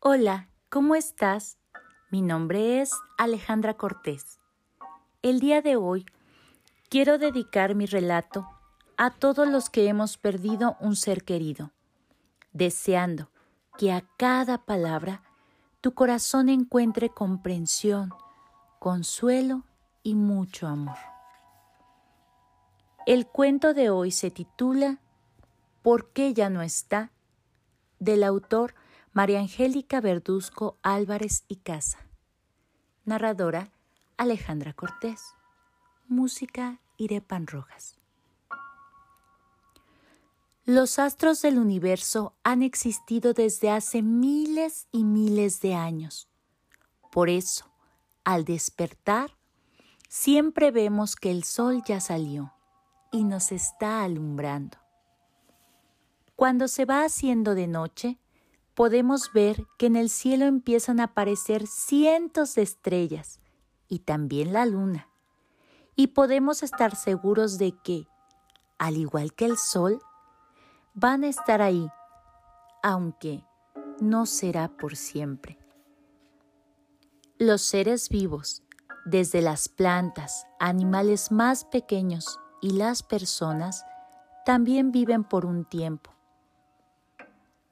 Hola, ¿cómo estás? Mi nombre es Alejandra Cortés. El día de hoy quiero dedicar mi relato a todos los que hemos perdido un ser querido, deseando que a cada palabra tu corazón encuentre comprensión, consuelo y mucho amor. El cuento de hoy se titula ¿Por qué ya no está? del autor María Angélica Verduzco Álvarez y Casa. Narradora Alejandra Cortés. Música Irepan Rojas. Los astros del universo han existido desde hace miles y miles de años. Por eso, al despertar, siempre vemos que el sol ya salió y nos está alumbrando. Cuando se va haciendo de noche, podemos ver que en el cielo empiezan a aparecer cientos de estrellas y también la luna. Y podemos estar seguros de que, al igual que el sol, van a estar ahí, aunque no será por siempre. Los seres vivos, desde las plantas, animales más pequeños y las personas, también viven por un tiempo.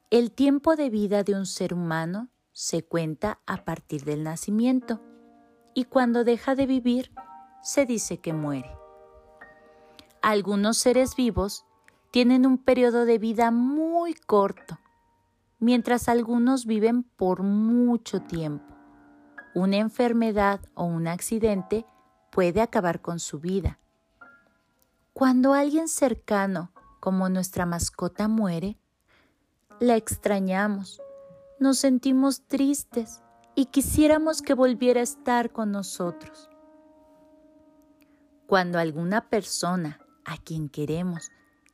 El tiempo de vida de un ser humano se cuenta a partir del nacimiento y cuando deja de vivir se dice que muere. Algunos seres vivos tienen un periodo de vida muy corto, mientras algunos viven por mucho tiempo. Una enfermedad o un accidente puede acabar con su vida. Cuando alguien cercano, como nuestra mascota, muere, la extrañamos, nos sentimos tristes y quisiéramos que volviera a estar con nosotros. Cuando alguna persona a quien queremos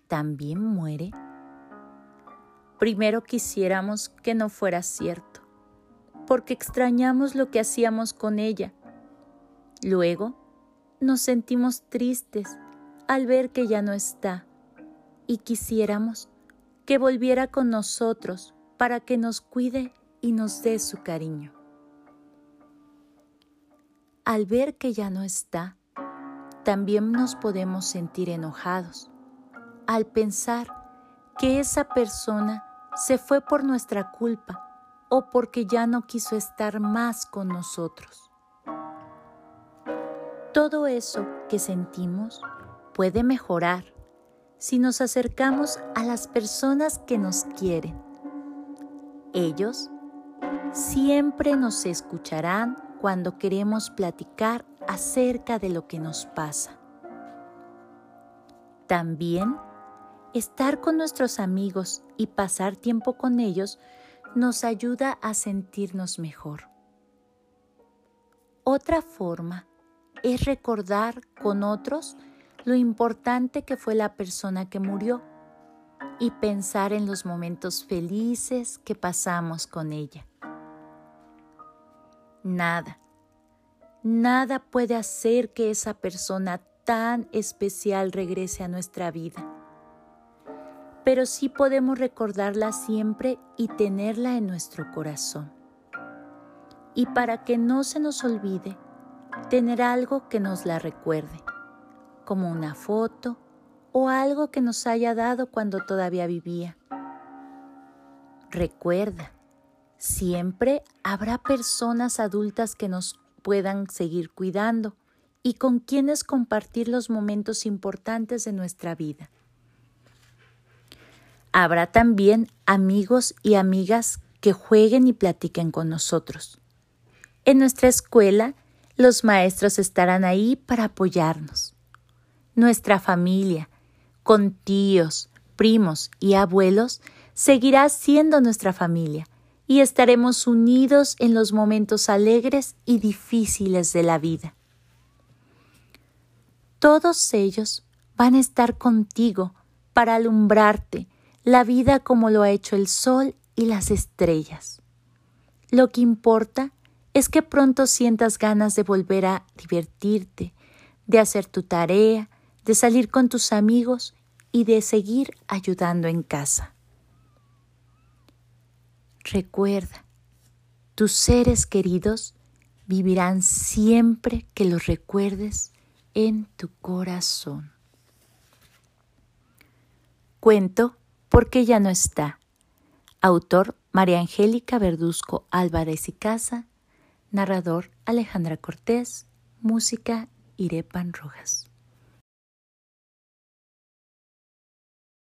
también muere, primero quisiéramos que no fuera cierto, porque extrañamos lo que hacíamos con ella. Luego nos sentimos tristes al ver que ya no está y quisiéramos que volviera con nosotros para que nos cuide y nos dé su cariño. Al ver que ya no está, también nos podemos sentir enojados al pensar que esa persona se fue por nuestra culpa o porque ya no quiso estar más con nosotros. Todo eso que sentimos puede mejorar si nos acercamos a las personas que nos quieren. Ellos siempre nos escucharán cuando queremos platicar acerca de lo que nos pasa. También estar con nuestros amigos y pasar tiempo con ellos nos ayuda a sentirnos mejor. Otra forma es recordar con otros lo importante que fue la persona que murió y pensar en los momentos felices que pasamos con ella. Nada, nada puede hacer que esa persona tan especial regrese a nuestra vida. Pero sí podemos recordarla siempre y tenerla en nuestro corazón. Y para que no se nos olvide, tener algo que nos la recuerde como una foto o algo que nos haya dado cuando todavía vivía. Recuerda, siempre habrá personas adultas que nos puedan seguir cuidando y con quienes compartir los momentos importantes de nuestra vida. Habrá también amigos y amigas que jueguen y platiquen con nosotros. En nuestra escuela, los maestros estarán ahí para apoyarnos nuestra familia, con tíos, primos y abuelos, seguirá siendo nuestra familia y estaremos unidos en los momentos alegres y difíciles de la vida. Todos ellos van a estar contigo para alumbrarte la vida como lo ha hecho el sol y las estrellas. Lo que importa es que pronto sientas ganas de volver a divertirte, de hacer tu tarea, de salir con tus amigos y de seguir ayudando en casa. Recuerda tus seres queridos vivirán siempre que los recuerdes en tu corazón. Cuento porque ya no está. Autor María Angélica Verduzco Álvarez y Casa. Narrador Alejandra Cortés. Música Irepan Rojas.